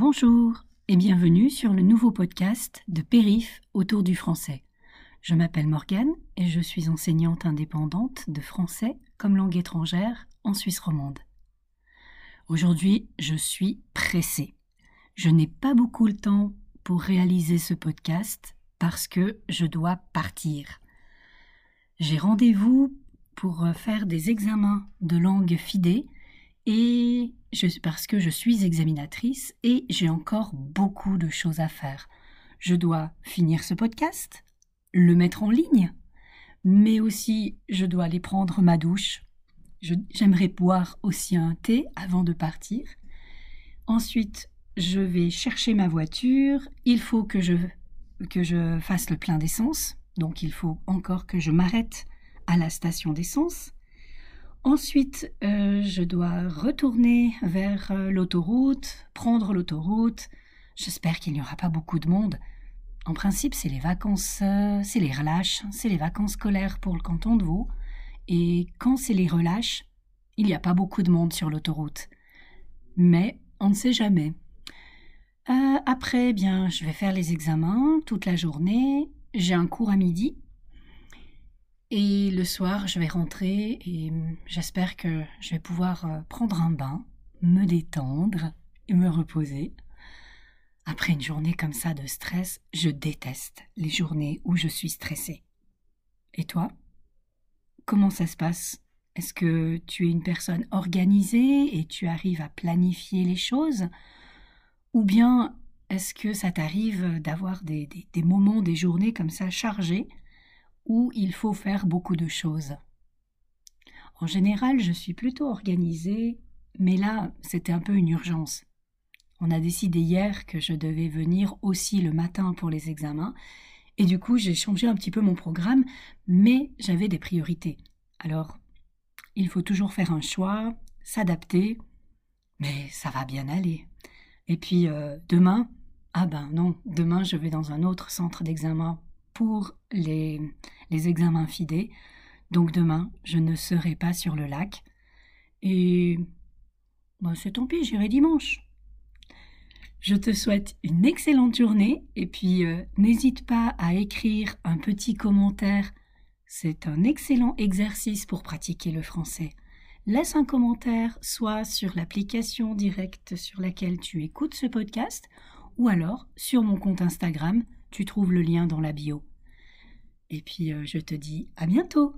Bonjour et bienvenue sur le nouveau podcast de Périph autour du français. Je m'appelle Morgane et je suis enseignante indépendante de français comme langue étrangère en Suisse romande. Aujourd'hui, je suis pressée. Je n'ai pas beaucoup le temps pour réaliser ce podcast parce que je dois partir. J'ai rendez-vous pour faire des examens de langue FIDE et parce que je suis examinatrice et j'ai encore beaucoup de choses à faire. Je dois finir ce podcast, le mettre en ligne, mais aussi je dois aller prendre ma douche. J'aimerais boire aussi un thé avant de partir. Ensuite, je vais chercher ma voiture. Il faut que je, que je fasse le plein d'essence. Donc il faut encore que je m'arrête à la station d'essence. Ensuite, euh, je dois retourner vers euh, l'autoroute, prendre l'autoroute. J'espère qu'il n'y aura pas beaucoup de monde. En principe, c'est les vacances, euh, c'est les relâches, c'est les vacances scolaires pour le canton de Vaud. Et quand c'est les relâches, il n'y a pas beaucoup de monde sur l'autoroute. Mais on ne sait jamais. après, bien, je vais faire les examens toute la journée. J'ai un cours à midi et le soir, je vais rentrer et j'espère que je vais pouvoir euh, prendre un bain, me détendre et me reposer. Après une journée comme ça de stress, je déteste les journées où je suis stressée. Et toi? Comment ça se passe? Est-ce que tu es une personne organisée et tu arrives à planifier les choses? Ou bien est-ce que ça t'arrive d'avoir des, des moments, des journées comme ça chargées? Où il faut faire beaucoup de choses. En général, je suis plutôt organisée, mais là, c'était un peu une urgence. On a décidé hier que je devais venir aussi le matin pour les examens, et du coup, j'ai changé un petit peu mon programme, mais j'avais des priorités. Alors, il faut toujours faire un choix, s'adapter, mais ça va bien aller. Et puis, euh, demain, ah ben non, demain je vais dans un autre centre d'examen pour les, les examens FIDE. Donc demain, je ne serai pas sur le lac. Et ben c'est tant pis, j'irai dimanche. Je te souhaite une excellente journée et puis euh, n'hésite pas à écrire un petit commentaire. C'est un excellent exercice pour pratiquer le français. Laisse un commentaire soit sur l'application directe sur laquelle tu écoutes ce podcast ou alors sur mon compte Instagram, tu trouves le lien dans la bio. Et puis euh, je te dis à bientôt